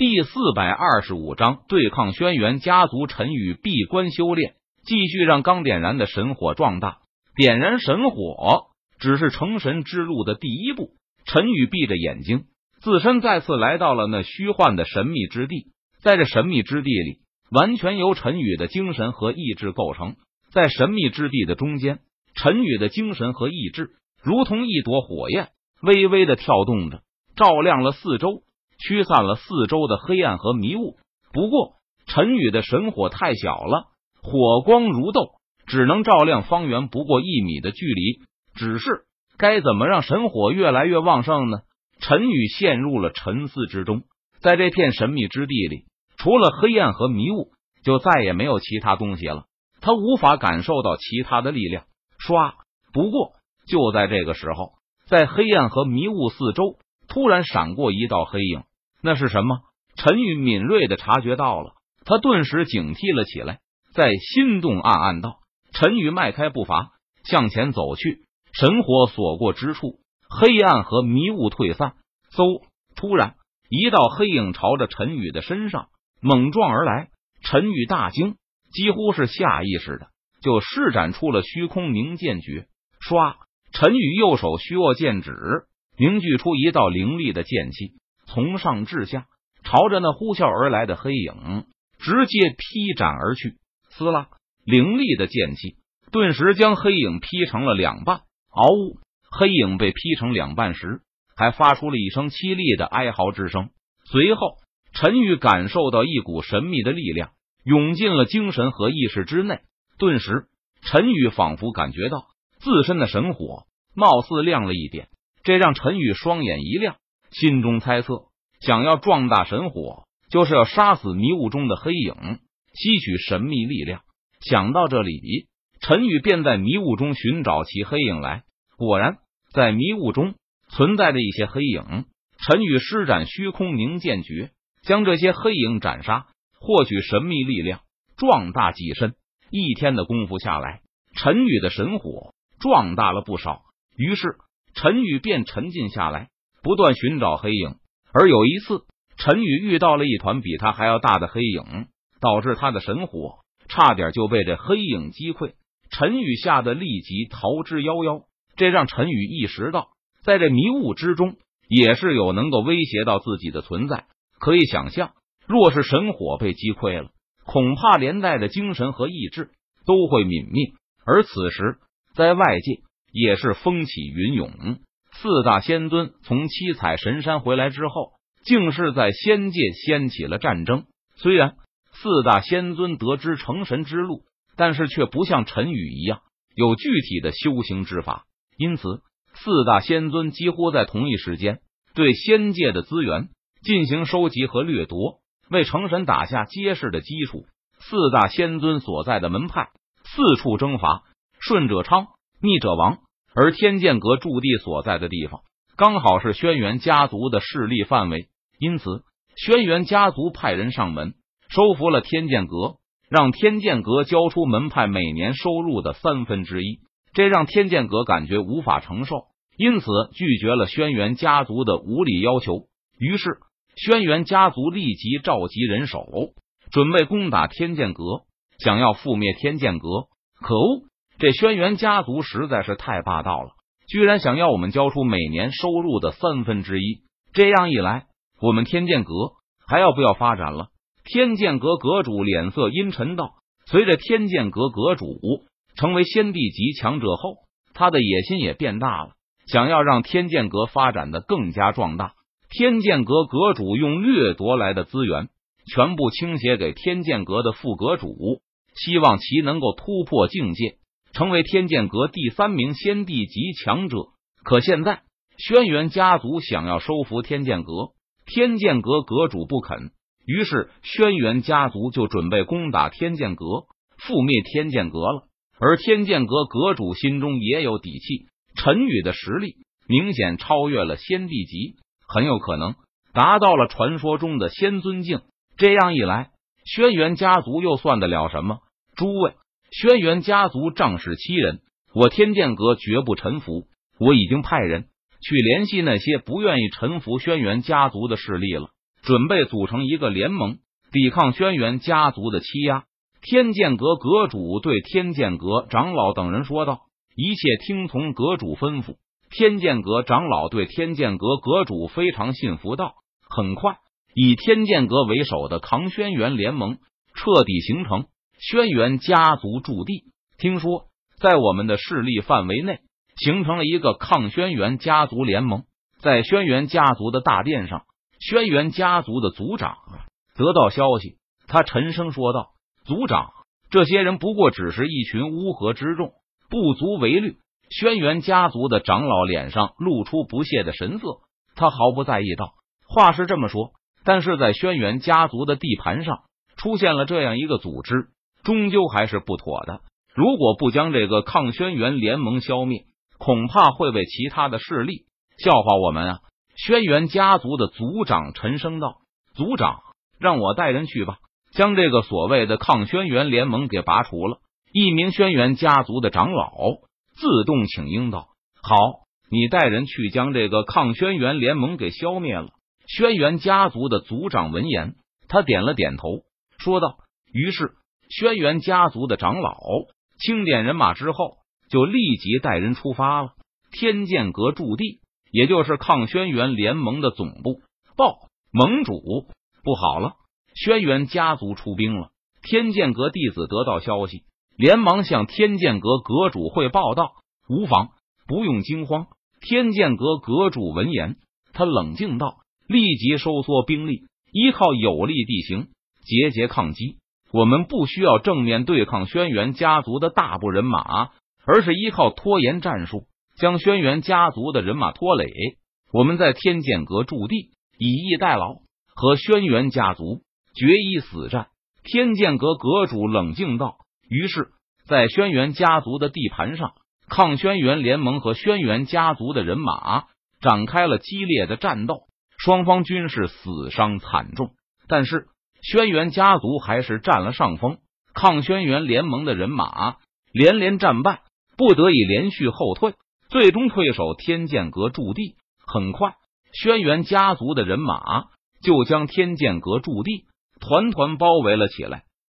第四百二十五章对抗轩辕家族。陈宇闭关修炼，继续让刚点燃的神火壮大。点燃神火只是成神之路的第一步。陈宇闭着眼睛，自身再次来到了那虚幻的神秘之地。在这神秘之地里，完全由陈宇的精神和意志构成。在神秘之地的中间，陈宇的精神和意志如同一朵火焰，微微的跳动着，照亮了四周。驱散了四周的黑暗和迷雾。不过，陈宇的神火太小了，火光如豆，只能照亮方圆不过一米的距离。只是该怎么让神火越来越旺盛呢？陈宇陷入了沉思之中。在这片神秘之地里，除了黑暗和迷雾，就再也没有其他东西了。他无法感受到其他的力量。唰！不过就在这个时候，在黑暗和迷雾四周，突然闪过一道黑影。那是什么？陈宇敏锐的察觉到了，他顿时警惕了起来，在心中暗暗道：“陈宇，迈开步伐向前走去，神火所过之处，黑暗和迷雾退散。”嗖！突然，一道黑影朝着陈宇的身上猛撞而来，陈宇大惊，几乎是下意识的就施展出了虚空凝剑诀。唰！陈宇右手虚握剑指，凝聚出一道凌厉的剑气。从上至下，朝着那呼啸而来的黑影直接劈斩而去。撕拉，凌厉的剑气顿时将黑影劈成了两半。嗷呜！黑影被劈成两半时，还发出了一声凄厉的哀嚎之声。随后，陈宇感受到一股神秘的力量涌进了精神和意识之内。顿时，陈宇仿佛感觉到自身的神火貌似亮了一点，这让陈宇双眼一亮。心中猜测，想要壮大神火，就是要杀死迷雾中的黑影，吸取神秘力量。想到这里，陈宇便在迷雾中寻找其黑影来。果然，在迷雾中存在着一些黑影。陈宇施展虚空凝剑诀，将这些黑影斩杀，获取神秘力量，壮大己身。一天的功夫下来，陈宇的神火壮大了不少。于是，陈宇便沉静下来。不断寻找黑影，而有一次，陈宇遇到了一团比他还要大的黑影，导致他的神火差点就被这黑影击溃。陈宇吓得立即逃之夭夭。这让陈宇意识到，在这迷雾之中，也是有能够威胁到自己的存在。可以想象，若是神火被击溃了，恐怕连带的精神和意志都会泯灭。而此时，在外界也是风起云涌。四大仙尊从七彩神山回来之后，竟是在仙界掀起了战争。虽然四大仙尊得知成神之路，但是却不像陈宇一样有具体的修行之法，因此四大仙尊几乎在同一时间对仙界的资源进行收集和掠夺，为成神打下结实的基础。四大仙尊所在的门派四处征伐，顺者昌，逆者亡。而天剑阁驻地所在的地方，刚好是轩辕家族的势力范围，因此轩辕家族派人上门收服了天剑阁，让天剑阁交出门派每年收入的三分之一。这让天剑阁感觉无法承受，因此拒绝了轩辕家族的无理要求。于是，轩辕家族立即召集人手，准备攻打天剑阁，想要覆灭天剑阁。可恶！这轩辕家族实在是太霸道了，居然想要我们交出每年收入的三分之一。这样一来，我们天剑阁还要不要发展了？天剑阁阁主脸色阴沉道：“随着天剑阁阁主成为先帝级强者后，他的野心也变大了，想要让天剑阁发展的更加壮大。天剑阁阁主用掠夺来的资源全部倾斜给天剑阁的副阁主，希望其能够突破境界。”成为天剑阁第三名先帝级强者，可现在轩辕家族想要收服天剑阁，天剑阁阁主不肯，于是轩辕家族就准备攻打天剑阁，覆灭天剑阁了。而天剑阁阁主心中也有底气，陈宇的实力明显超越了先帝级，很有可能达到了传说中的仙尊境。这样一来，轩辕家族又算得了什么？诸位。轩辕家族仗势欺人，我天剑阁绝不臣服。我已经派人去联系那些不愿意臣服轩辕家族的势力了。准备组成一个联盟，抵抗轩辕家族的欺压。天剑阁阁主对天剑阁长老等人说道：“一切听从阁主吩咐。”天剑阁长老对天剑阁阁主非常信服道：“很快，以天剑阁为首的抗轩辕联盟彻底形成。轩辕家族驻地，听说在我们的势力范围内形成了一个抗轩辕家族联盟。在轩辕家族的大殿上，轩辕家族的族长得到消息，他沉声说道。”族长，这些人不过只是一群乌合之众，不足为虑。轩辕家族的长老脸上露出不屑的神色，他毫不在意道：“话是这么说，但是在轩辕家族的地盘上出现了这样一个组织，终究还是不妥的。如果不将这个抗轩辕联盟消灭，恐怕会被其他的势力笑话我们啊！”轩辕家族的族长沉声道：“族长，让我带人去吧。”将这个所谓的抗轩辕联盟给拔除了。一名轩辕家族的长老自动请缨道：“好，你带人去将这个抗轩辕联盟给消灭了。”轩辕家族的族长闻言，他点了点头，说道：“于是，轩辕家族的长老清点人马之后，就立即带人出发了。天剑阁驻地，也就是抗轩辕联盟的总部。报盟主，不好了！”轩辕家族出兵了，天剑阁弟子得到消息，连忙向天剑阁阁主汇报道：“无妨，不用惊慌。”天剑阁阁主闻言，他冷静道：“立即收缩兵力，依靠有利地形节节抗击。我们不需要正面对抗轩辕家族的大部人马，而是依靠拖延战术，将轩辕家族的人马拖累。我们在天剑阁驻地，以逸待劳，和轩辕家族。”决一死战，天剑阁阁主冷静道。于是，在轩辕家族的地盘上，抗轩辕联盟和轩辕家族的人马展开了激烈的战斗，双方均是死伤惨重。但是，轩辕家族还是占了上风，抗轩辕联盟的人马连连战败，不得已连续后退，最终退守天剑阁驻地。很快，轩辕家族的人马就将天剑阁驻地。团团包围了起来。